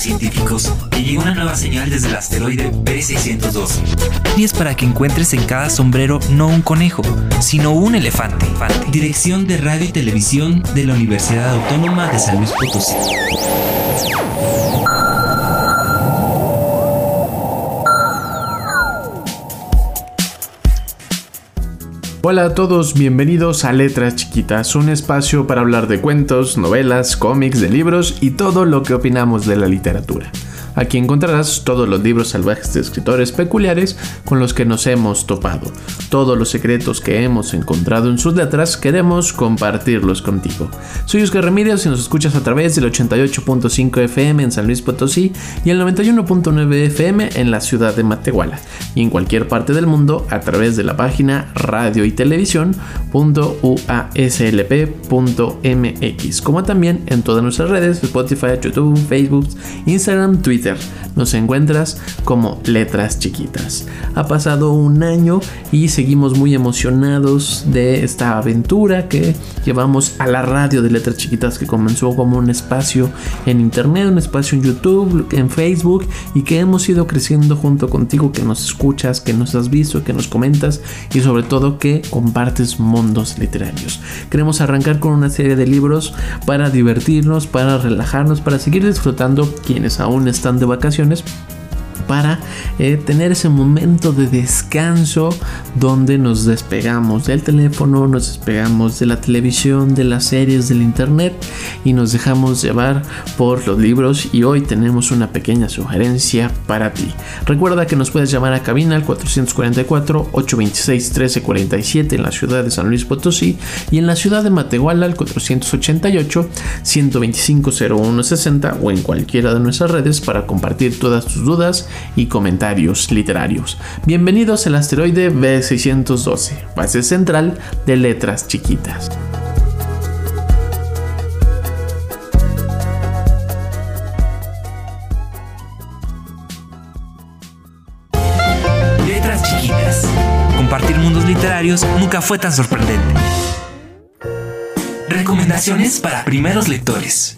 Científicos que llega una nueva señal desde el asteroide B612. Y es para que encuentres en cada sombrero no un conejo, sino un elefante. Dirección de Radio y Televisión de la Universidad Autónoma de San Luis Potosí. Hola a todos, bienvenidos a Letras Chiquitas, un espacio para hablar de cuentos, novelas, cómics, de libros y todo lo que opinamos de la literatura. Aquí encontrarás todos los libros salvajes de escritores peculiares con los que nos hemos topado. Todos los secretos que hemos encontrado en sus letras queremos compartirlos contigo. Soy Oscar Ramírez y nos escuchas a través del 88.5 FM en San Luis Potosí y el 91.9 FM en la ciudad de Matehuala y en cualquier parte del mundo a través de la página radio y televisión.uaslp.mx como también en todas nuestras redes Spotify, YouTube, Facebook, Instagram, Twitter nos encuentras como Letras Chiquitas. Ha pasado un año y seguimos muy emocionados de esta aventura que llevamos a la radio de Letras Chiquitas que comenzó como un espacio en internet, un espacio en YouTube, en Facebook y que hemos ido creciendo junto contigo, que nos escuchas, que nos has visto, que nos comentas y sobre todo que compartes mundos literarios. Queremos arrancar con una serie de libros para divertirnos, para relajarnos, para seguir disfrutando quienes aún están de vacaciones para eh, tener ese momento de descanso donde nos despegamos del teléfono, nos despegamos de la televisión, de las series, del internet y nos dejamos llevar por los libros y hoy tenemos una pequeña sugerencia para ti. Recuerda que nos puedes llamar a cabina al 444-826-1347 en la ciudad de San Luis Potosí y en la ciudad de Matehuala al 488-125-0160 o en cualquiera de nuestras redes para compartir todas tus dudas y comentarios literarios. Bienvenidos al asteroide B612, base central de letras chiquitas. Letras chiquitas. Compartir mundos literarios nunca fue tan sorprendente. Recomendaciones para primeros lectores.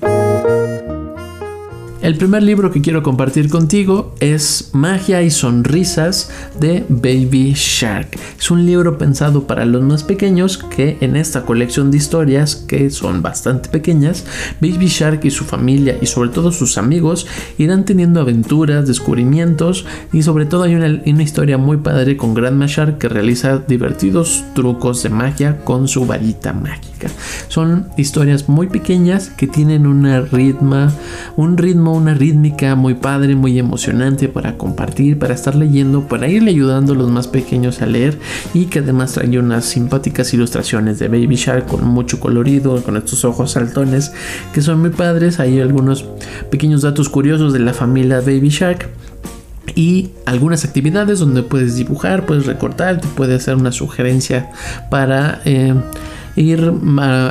El primer libro que quiero compartir contigo es Magia y Sonrisas de Baby Shark. Es un libro pensado para los más pequeños que en esta colección de historias que son bastante pequeñas, Baby Shark y su familia y sobre todo sus amigos irán teniendo aventuras, descubrimientos y sobre todo hay una, una historia muy padre con Grandma Shark que realiza divertidos trucos de magia con su varita mágica. Son historias muy pequeñas que tienen una ritma, un ritmo una rítmica muy padre, muy emocionante para compartir, para estar leyendo, para irle ayudando a los más pequeños a leer y que además trae unas simpáticas ilustraciones de Baby Shark con mucho colorido, con estos ojos saltones que son muy padres. Hay algunos pequeños datos curiosos de la familia Baby Shark y algunas actividades donde puedes dibujar, puedes recortar, te puede hacer una sugerencia para eh, ir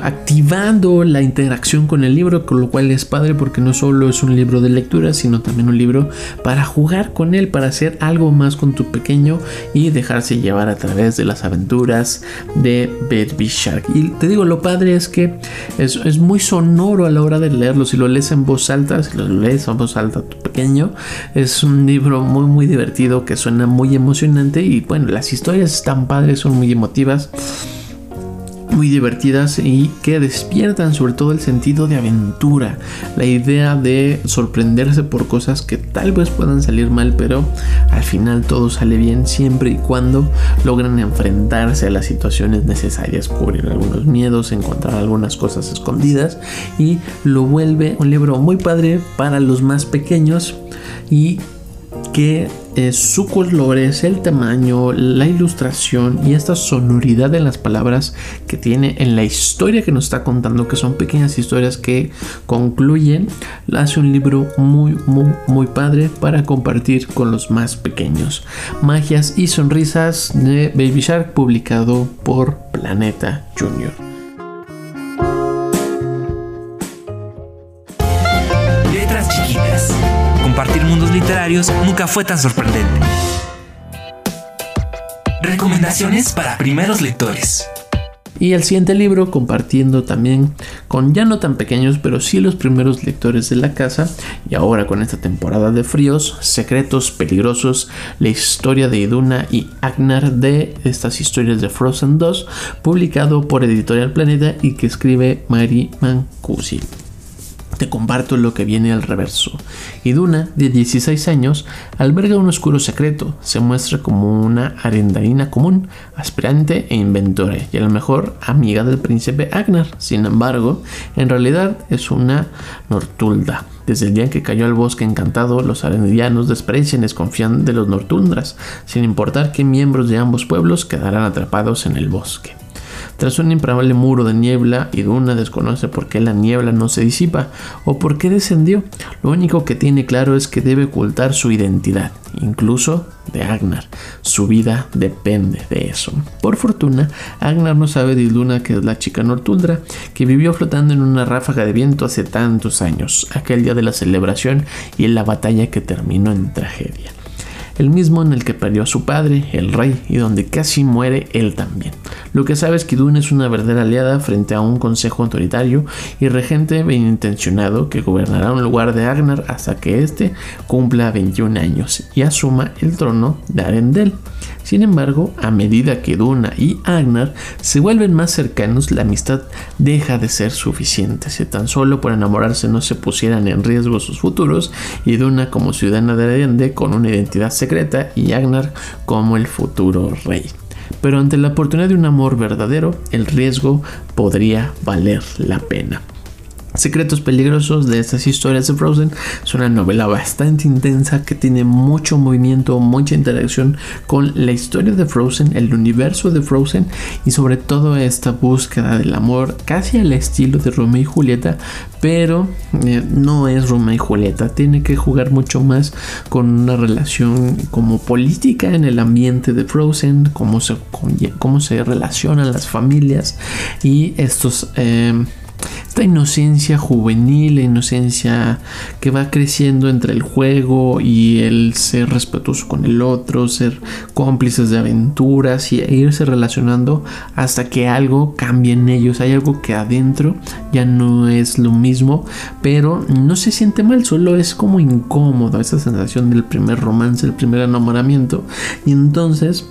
activando la interacción con el libro, con lo cual es padre porque no solo es un libro de lectura, sino también un libro para jugar con él, para hacer algo más con tu pequeño y dejarse llevar a través de las aventuras de Baby Shark. Y te digo, lo padre es que es, es muy sonoro a la hora de leerlo. Si lo lees en voz alta, si lo lees en voz alta tu pequeño, es un libro muy muy divertido que suena muy emocionante y bueno, las historias están padres, son muy emotivas muy divertidas y que despiertan sobre todo el sentido de aventura, la idea de sorprenderse por cosas que tal vez puedan salir mal, pero al final todo sale bien siempre y cuando logran enfrentarse a las situaciones necesarias, cubrir algunos miedos, encontrar algunas cosas escondidas y lo vuelve un libro muy padre para los más pequeños y que eh, su colores, el tamaño, la ilustración y esta sonoridad en las palabras que tiene en la historia que nos está contando, que son pequeñas historias que concluyen, hace un libro muy, muy, muy padre para compartir con los más pequeños. Magias y sonrisas de Baby Shark, publicado por Planeta Junior. Nunca fue tan sorprendente. Recomendaciones para primeros lectores. Y el siguiente libro compartiendo también con ya no tan pequeños, pero sí los primeros lectores de la casa. Y ahora con esta temporada de fríos, Secretos Peligrosos, la historia de Iduna y Agnar de estas historias de Frozen 2, publicado por Editorial Planeta y que escribe Mari Mancusi. Te comparto lo que viene al reverso. Iduna, de 16 años, alberga un oscuro secreto. Se muestra como una arendarina común, aspirante e inventora, y a lo mejor amiga del príncipe Agnar. Sin embargo, en realidad es una Nortulda. Desde el día en que cayó al bosque encantado, los arendianos desprecian y desconfían de los Nortundras, sin importar que miembros de ambos pueblos quedarán atrapados en el bosque. Tras un imparable muro de niebla, Iduna desconoce por qué la niebla no se disipa o por qué descendió. Lo único que tiene claro es que debe ocultar su identidad, incluso de Agnar. Su vida depende de eso. Por fortuna, Agnar no sabe de Iduna que es la chica Nortuldra, que vivió flotando en una ráfaga de viento hace tantos años, aquel día de la celebración y en la batalla que terminó en tragedia el mismo en el que perdió a su padre, el rey, y donde casi muere él también. Lo que sabe es que Iduna es una verdadera aliada frente a un consejo autoritario y regente bien intencionado que gobernará un lugar de Agnar hasta que éste cumpla 21 años y asuma el trono de Arendel. Sin embargo, a medida que Duna y Agnar se vuelven más cercanos, la amistad deja de ser suficiente. Si tan solo por enamorarse no se pusieran en riesgo sus futuros, y Duna como ciudadana de Arende con una identidad secreta y Agnar como el futuro rey. Pero ante la oportunidad de un amor verdadero, el riesgo podría valer la pena. Secretos peligrosos de estas historias de Frozen. Es una novela bastante intensa que tiene mucho movimiento, mucha interacción con la historia de Frozen, el universo de Frozen y sobre todo esta búsqueda del amor casi al estilo de Romeo y Julieta, pero eh, no es Romeo y Julieta, tiene que jugar mucho más con una relación como política en el ambiente de Frozen, cómo se, cómo se relacionan las familias y estos... Eh, esta inocencia juvenil, la inocencia que va creciendo entre el juego y el ser respetuoso con el otro, ser cómplices de aventuras y irse relacionando hasta que algo cambie en ellos. Hay algo que adentro ya no es lo mismo, pero no se siente mal, solo es como incómodo esa sensación del primer romance, el primer enamoramiento. Y entonces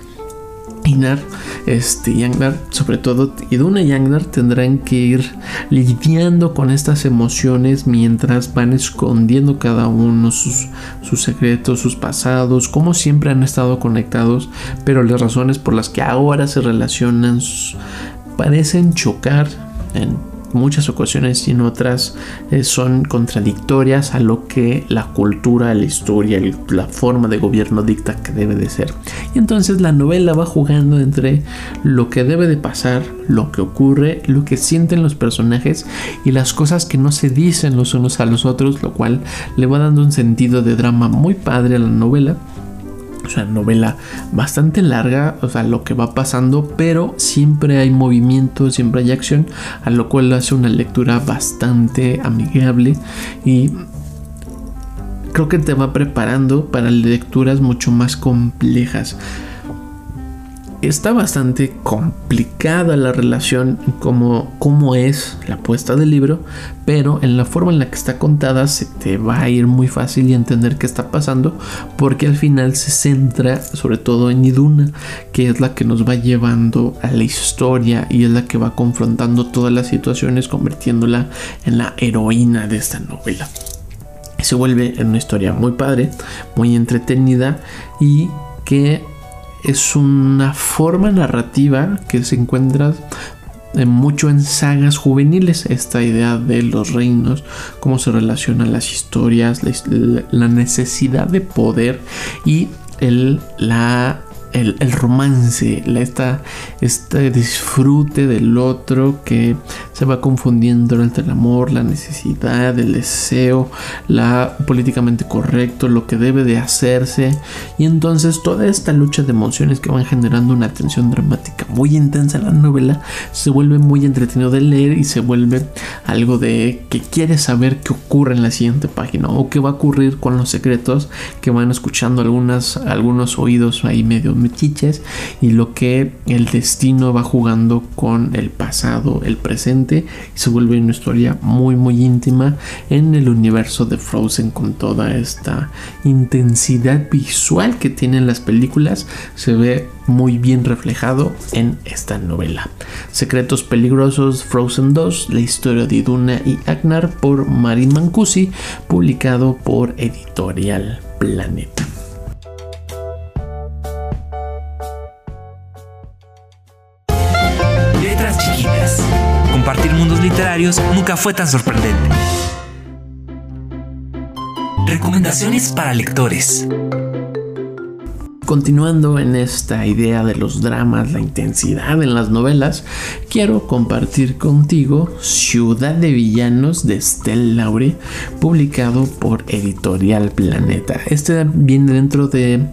Inar este, y sobre todo Iduna y Angnar tendrán que ir lidiando con estas emociones mientras van escondiendo cada uno sus, sus secretos, sus pasados, como siempre han estado conectados, pero las razones por las que ahora se relacionan parecen chocar en muchas ocasiones y en otras eh, son contradictorias a lo que la cultura, la historia, la forma de gobierno dicta que debe de ser. Y entonces la novela va jugando entre lo que debe de pasar, lo que ocurre, lo que sienten los personajes y las cosas que no se dicen los unos a los otros, lo cual le va dando un sentido de drama muy padre a la novela o novela bastante larga, o sea, lo que va pasando, pero siempre hay movimiento, siempre hay acción, a lo cual hace una lectura bastante amigable y creo que te va preparando para lecturas mucho más complejas está bastante complicada la relación como, como es la puesta del libro, pero en la forma en la que está contada se te va a ir muy fácil y entender qué está pasando, porque al final se centra sobre todo en Iduna, que es la que nos va llevando a la historia y es la que va confrontando todas las situaciones, convirtiéndola en la heroína de esta novela. Se vuelve en una historia muy padre, muy entretenida y que es una forma narrativa que se encuentra eh, mucho en sagas juveniles esta idea de los reinos, cómo se relacionan las historias, la, necesidad de poder y el, la el, romance, la, esta, este disfrute del otro que se va confundiendo entre el amor, la necesidad, el deseo, la políticamente correcto, lo que debe de hacerse. Y entonces toda esta lucha de emociones que van generando una tensión dramática muy intensa en la novela se vuelve muy entretenido de leer y se vuelve algo de que quieres saber qué ocurre en la siguiente página o qué va a ocurrir con los secretos que van escuchando algunas, algunos oídos ahí medio metiches y lo que el destino va jugando con el pasado, el presente y se vuelve una historia muy muy íntima en el universo de Frozen con toda esta intensidad visual que tienen las películas se ve muy bien reflejado en esta novela. Secretos peligrosos Frozen 2, la historia de Iduna y Agnar por Marin Mancusi, publicado por Editorial Planeta. Nunca fue tan sorprendente. Recomendaciones para lectores. Continuando en esta idea de los dramas, la intensidad en las novelas, quiero compartir contigo Ciudad de Villanos de Estelle Laure, publicado por Editorial Planeta. Este viene dentro de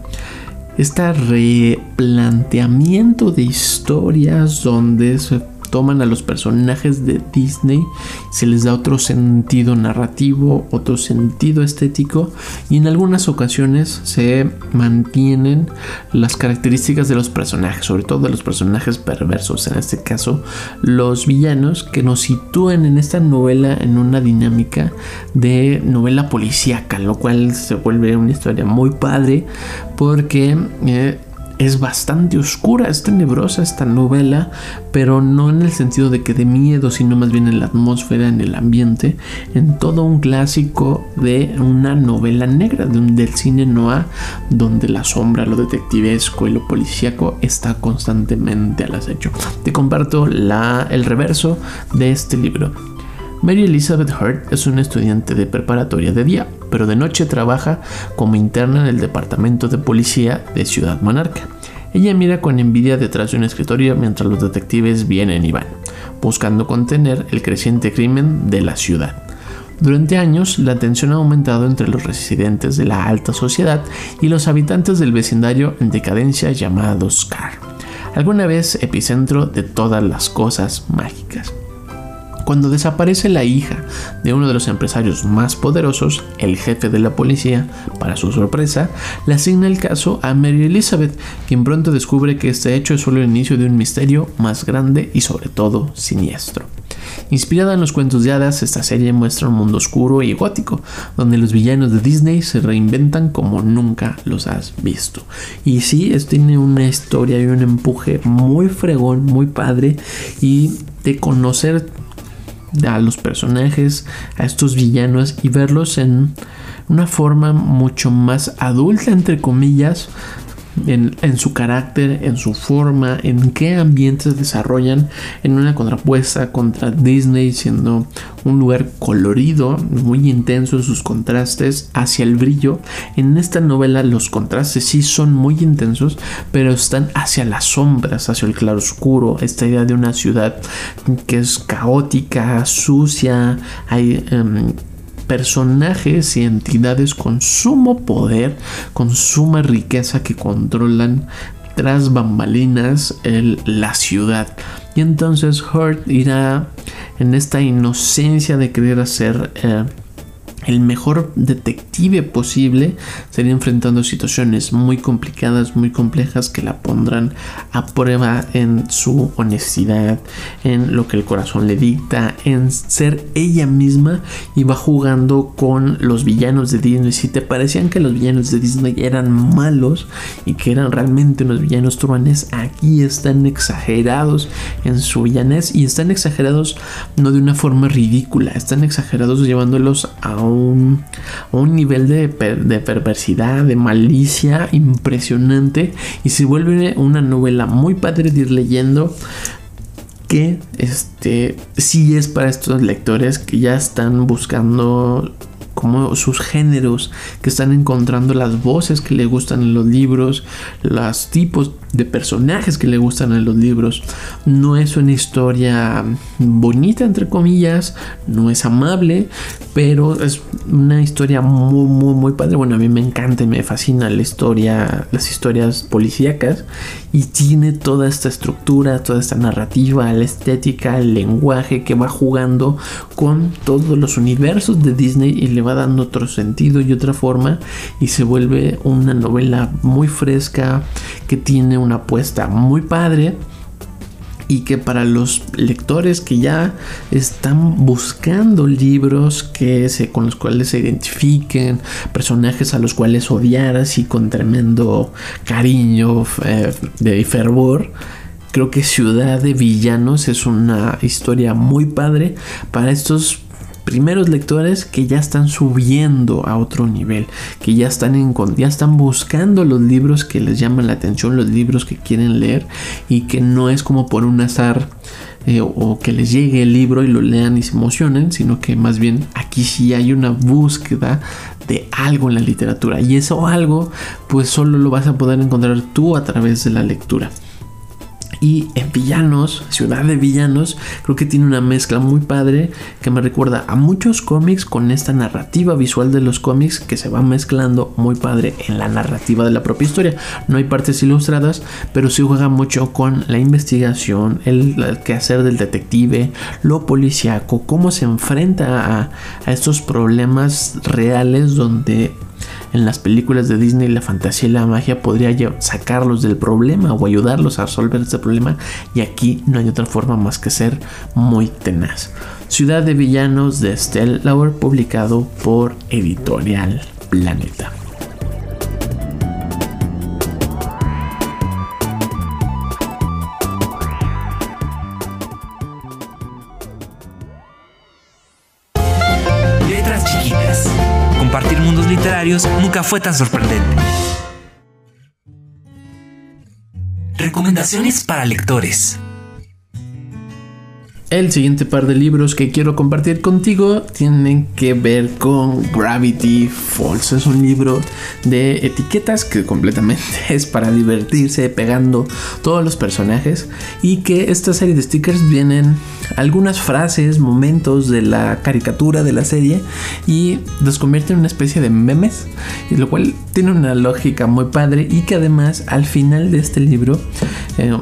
este replanteamiento de historias donde se toman a los personajes de Disney, se les da otro sentido narrativo, otro sentido estético y en algunas ocasiones se mantienen las características de los personajes, sobre todo de los personajes perversos, en este caso los villanos que nos sitúan en esta novela en una dinámica de novela policíaca, lo cual se vuelve una historia muy padre porque eh, es bastante oscura, es tenebrosa esta novela, pero no en el sentido de que de miedo, sino más bien en la atmósfera, en el ambiente, en todo un clásico de una novela negra, del cine noir, donde la sombra, lo detectivesco y lo policíaco está constantemente al acecho. Te comparto el reverso de este libro. Mary Elizabeth Hurt es una estudiante de preparatoria de día, pero de noche trabaja como interna en el departamento de policía de Ciudad Monarca. Ella mira con envidia detrás de un escritorio mientras los detectives vienen y van, buscando contener el creciente crimen de la ciudad. Durante años, la tensión ha aumentado entre los residentes de la alta sociedad y los habitantes del vecindario en decadencia llamados Car, alguna vez epicentro de todas las cosas mágicas. Cuando desaparece la hija de uno de los empresarios más poderosos, el jefe de la policía, para su sorpresa, le asigna el caso a Mary Elizabeth, quien pronto descubre que este hecho es solo el inicio de un misterio más grande y sobre todo siniestro. Inspirada en los cuentos de hadas, esta serie muestra un mundo oscuro y gótico, donde los villanos de Disney se reinventan como nunca los has visto. Y sí, esto tiene una historia y un empuje muy fregón, muy padre, y de conocer a los personajes, a estos villanos y verlos en una forma mucho más adulta, entre comillas, en, su carácter, en su forma, en qué ambientes desarrollan en una contrapuesta contra Disney, siendo un lugar colorido, muy intenso en sus contrastes hacia el brillo. En esta novela los contrastes sí son muy intensos, pero están hacia las sombras, hacia el claroscuro, esta idea de una ciudad que es caótica, sucia, hay... Em, personajes y entidades con sumo poder, con suma riqueza que controlan tras bambalinas la ciudad. Y entonces Hurt irá en esta inocencia de querer hacer eh, el mejor detective posible sería enfrentando situaciones muy complicadas, muy complejas que la pondrán a prueba en su honestidad, en lo que el corazón le dicta, en ser ella misma y va jugando con los villanos de Disney. Si te parecían que los villanos de Disney eran malos y que eran realmente unos villanos truanes, aquí están exagerados en su villanés y están exagerados no de una forma ridícula, están exagerados llevándolos a un, nivel de, perversidad, de malicia impresionante. Y se vuelve una novela muy padre de ir leyendo que este sí es para estos lectores que ya están buscando como sus géneros, que están encontrando las voces que le gustan en los libros, los tipos de personajes que le gustan en los libros. No es una historia bonita, entre comillas, no es amable, pero es una historia muy, muy, muy padre. Bueno, a mí me encanta y me fascina la historia, las historias policíacas y tiene toda esta estructura, toda esta narrativa, la estética, el lenguaje que va jugando con todos los universos de Disney y le dando otro sentido y otra forma y se vuelve una novela muy fresca que tiene una apuesta muy padre y que para los lectores que ya están buscando libros que se, con los cuales se identifiquen, personajes a los cuales odiar así con tremendo cariño eh, de fervor, creo que Ciudad de Villanos es una historia muy padre para estos primeros lectores que ya están subiendo a otro nivel, que ya están, en, ya están buscando los libros que les llaman la atención, los libros que quieren leer y que no es como por un azar eh, o que les llegue el libro y lo lean y se emocionen, sino que más bien aquí sí hay una búsqueda de algo en la literatura y eso algo pues solo lo vas a poder encontrar tú a través de la lectura. Y en Villanos, Ciudad de Villanos, creo que tiene una mezcla muy padre que me recuerda a muchos cómics con esta narrativa visual de los cómics que se va mezclando muy padre en la narrativa de la propia historia. No hay partes ilustradas, pero sí juega mucho con la investigación, el, quehacer del detective, lo policíaco, cómo se enfrenta a, a estos problemas reales donde en las películas de Disney la fantasía y la magia podría sacarlos del problema o ayudarlos a resolver este problema y aquí no hay otra forma más que ser muy tenaz. Ciudad de Villanos de Estelle Lauer publicado por Editorial Planeta. Fue tan sorprendente. Recomendaciones para lectores. El siguiente par de libros que quiero compartir contigo tienen que ver con Gravity Falls. Es un libro de etiquetas que completamente es para divertirse pegando todos los personajes y que esta serie de stickers vienen algunas frases, momentos de la caricatura de la serie y los convierte en una especie de memes, lo cual tiene una lógica muy padre y que además al final de este libro eh,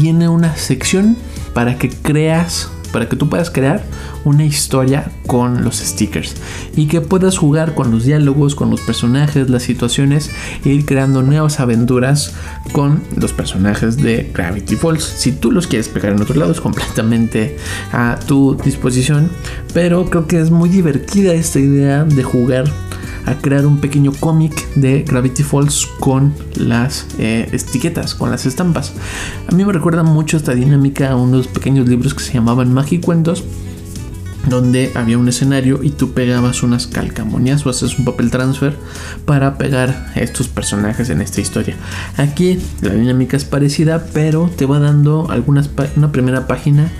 viene una sección para que creas, para que tú puedas crear una historia con los stickers y que puedas jugar con los diálogos, con los personajes, las situaciones e ir creando nuevas aventuras con los personajes de Gravity Falls. Si tú los quieres pegar en otro lado es completamente a tu disposición, pero creo que es muy divertida esta idea de jugar a crear un pequeño cómic de Gravity Falls con las eh, etiquetas, con las estampas. A mí me recuerda mucho esta dinámica a unos pequeños libros que se llamaban Magicuentos donde había un escenario y tú pegabas unas calcamonías o haces un papel transfer para pegar estos personajes en esta historia. Aquí la dinámica es parecida, pero te va dando algunas una primera página,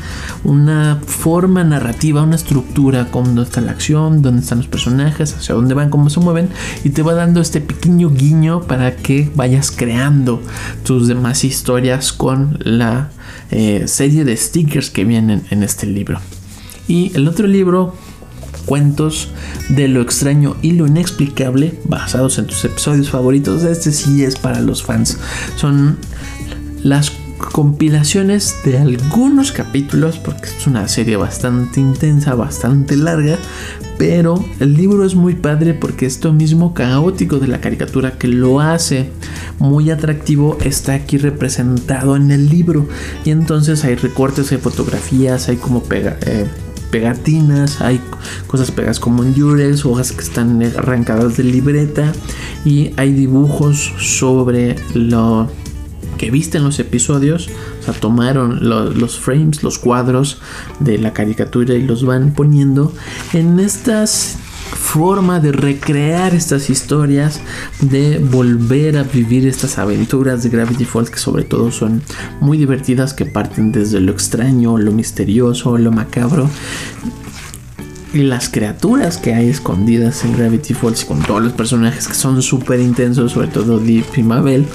una forma narrativa, una estructura, con dónde está la acción, dónde están los personajes, hacia dónde van, cómo se mueven y te va dando este pequeño guiño para que vayas creando tus demás historias con la eh, serie de stickers que vienen en este libro. Y el otro libro, Cuentos de lo extraño y lo inexplicable, basados en tus episodios favoritos, este sí es para los fans. Son las compilaciones de algunos capítulos, porque es una serie bastante intensa, bastante larga, pero el libro es muy padre porque esto mismo caótico de la caricatura que lo hace muy atractivo está aquí representado en el libro y entonces hay recortes, hay fotografías, hay como pega, eh, pegatinas, hay cosas pegadas como en hojas que están arrancadas de libreta y hay dibujos sobre lo que viste en los episodios, o sea, tomaron los frames, los cuadros de la caricatura y los van poniendo en estas forma de recrear estas historias, de volver a vivir estas aventuras de Gravity Falls que sobre todo son muy divertidas, que parten desde lo extraño, lo misterioso, lo macabro. Y las criaturas que hay escondidas en Gravity Falls con todos los personajes que son súper intensos, sobre todo Deep y Mabel.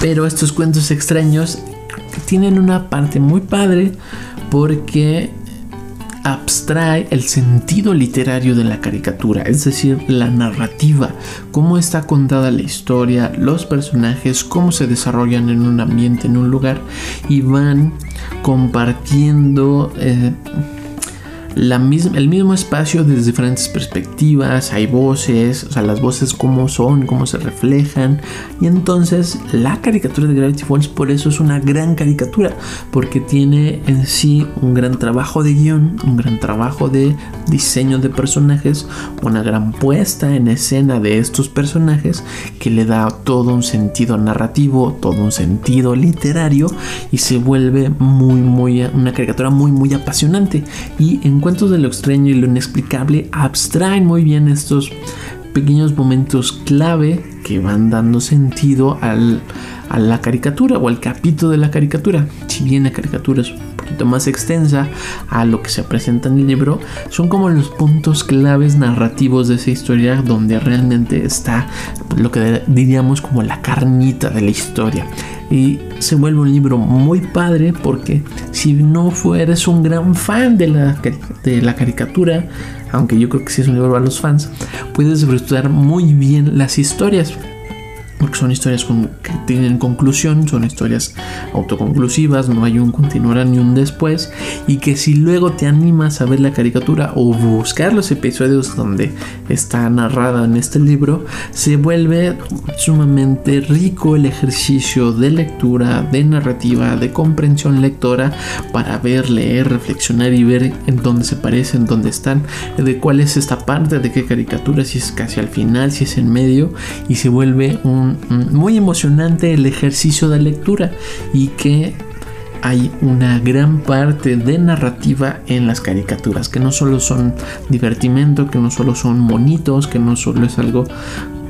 Pero estos cuentos extraños tienen una parte muy padre porque abstrae el sentido literario de la caricatura, es decir, la narrativa, cómo está contada la historia, los personajes, cómo se desarrollan en un ambiente, en un lugar y van compartiendo... Eh, el mismo espacio desde diferentes perspectivas, hay voces, o sea, las voces cómo son, cómo se reflejan. Y entonces la caricatura de Gravity Falls por eso es una gran caricatura, porque tiene en sí un gran trabajo de guion, un gran trabajo de diseño de personajes, una gran puesta en escena de estos personajes que le da todo un sentido narrativo, todo un sentido literario y se vuelve muy, muy, una caricatura muy, muy apasionante. Y en cuentos de lo extraño y lo inexplicable abstraen muy bien estos pequeños momentos clave que van dando sentido al, a la caricatura o al capítulo de la caricatura. Si bien la caricatura es un poquito más extensa a lo que se presenta en el libro, son como los puntos claves narrativos de esa historia donde realmente está lo que diríamos como la carnita de la historia y se vuelve un libro muy padre porque si no fueres un gran fan de la, de la caricatura, aunque yo creo que sí es un libro para los fans, puedes disfrutar muy bien las historias porque son historias que tienen conclusión, son historias autoconclusivas, no hay un continuará ni un después, y que si luego te animas a ver la caricatura o buscar los episodios donde está narrada en este libro, se vuelve sumamente rico el ejercicio de lectura, de narrativa, de comprensión lectora para ver, leer, reflexionar y ver en dónde se parecen, dónde están, de cuál es esta parte, de qué caricatura, si es casi al final, si es en medio, y se vuelve un muy emocionante el ejercicio de lectura y que hay una gran parte de narrativa en las caricaturas, que no solo son divertimento, que no solo son monitos, que no solo es algo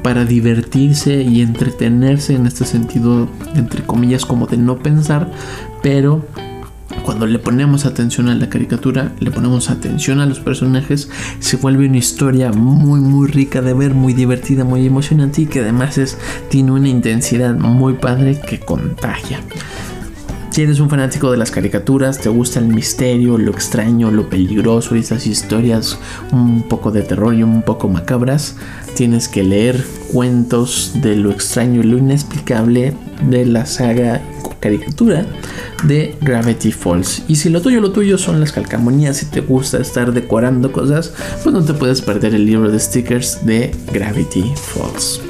para divertirse y entretenerse en este sentido, entre comillas, como de no pensar, pero cuando le ponemos atención a la caricatura, le ponemos atención a los personajes, se vuelve una historia muy muy rica de ver, muy divertida, muy emocionante y que además es, tiene una intensidad muy padre que contagia. Si eres un fanático de las caricaturas, te gusta el misterio, lo extraño, lo peligroso y esas historias un poco de terror y un poco macabras, tienes que leer cuentos de lo extraño y lo inexplicable de la saga caricatura de Gravity Falls. Y si lo tuyo, lo tuyo son las calcamonías y te gusta estar decorando cosas, pues no te puedes perder el libro de stickers de Gravity Falls.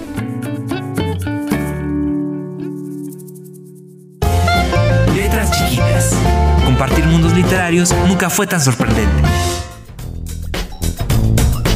Compartir mundos literarios nunca fue tan sorprendente.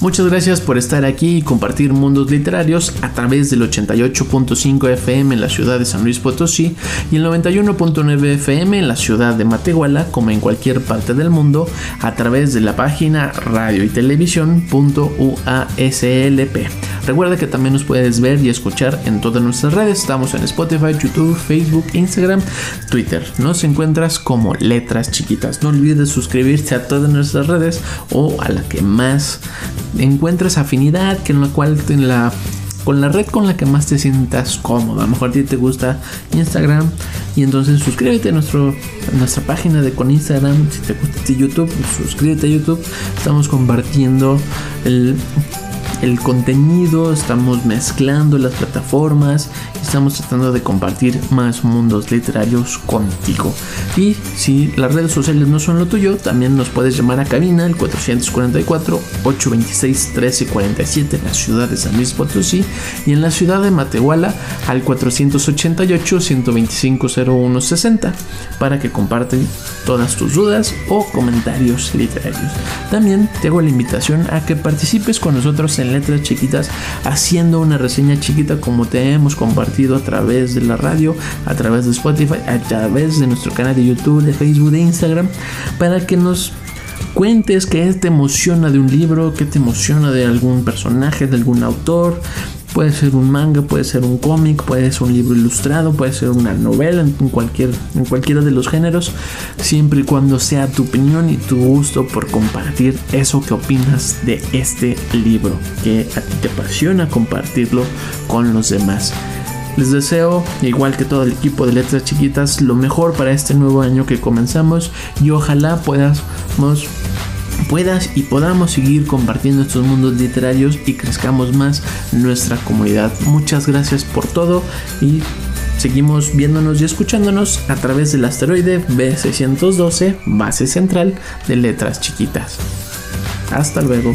Muchas gracias por estar aquí y compartir mundos literarios a través del 88.5 FM en la ciudad de San Luis Potosí y el 91.9 FM en la ciudad de Matehuala, como en cualquier parte del mundo, a través de la página radio y televisión.uaslp. Recuerda que también nos puedes ver y escuchar en todas nuestras redes. Estamos en Spotify, YouTube, Facebook, Instagram, Twitter. Nos encuentras como letras chiquitas. No olvides suscribirte a todas nuestras redes o a la que más encuentres afinidad, que en la cual en la con la red con la que más te sientas cómodo. A lo mejor a ti te gusta Instagram y entonces suscríbete a, nuestro, nuestra página de con Instagram. Si te gusta YouTube, pues suscríbete a YouTube. Estamos compartiendo el, el contenido, estamos mezclando las plataformas estamos tratando de compartir más mundos literarios contigo. Y si las redes sociales no son lo tuyo, también nos puedes llamar a cabina al 444-826-1347 en la ciudad de San Luis Potosí y en la ciudad de Matehuala al 488-125-0160 para que comparten todas tus dudas o comentarios literarios. También te hago la invitación a que participes con nosotros en Letras Chiquitas haciendo una reseña chiquita como te hemos compartido a través de la radio, a través de Spotify, a través de nuestro canal de YouTube, de Facebook, de Instagram, para que nos cuentes qué te emociona de un libro, qué te emociona de algún personaje, de algún autor, Puede ser un manga, puede ser un cómic, puede ser un libro ilustrado, puede ser una novela en, cualquier, en cualquiera de los géneros, siempre y cuando sea tu opinión y tu gusto por compartir eso que opinas de este libro, que a ti te apasiona compartirlo con los demás. Les deseo, igual que todo el equipo de Letras Chiquitas, lo mejor para este nuevo año que comenzamos y ojalá puedas y podamos seguir compartiendo estos mundos literarios y crezcamos más nuestra comunidad. Muchas gracias por todo y seguimos viéndonos y escuchándonos a través del asteroide B612, base central de letras chiquitas. Hasta luego.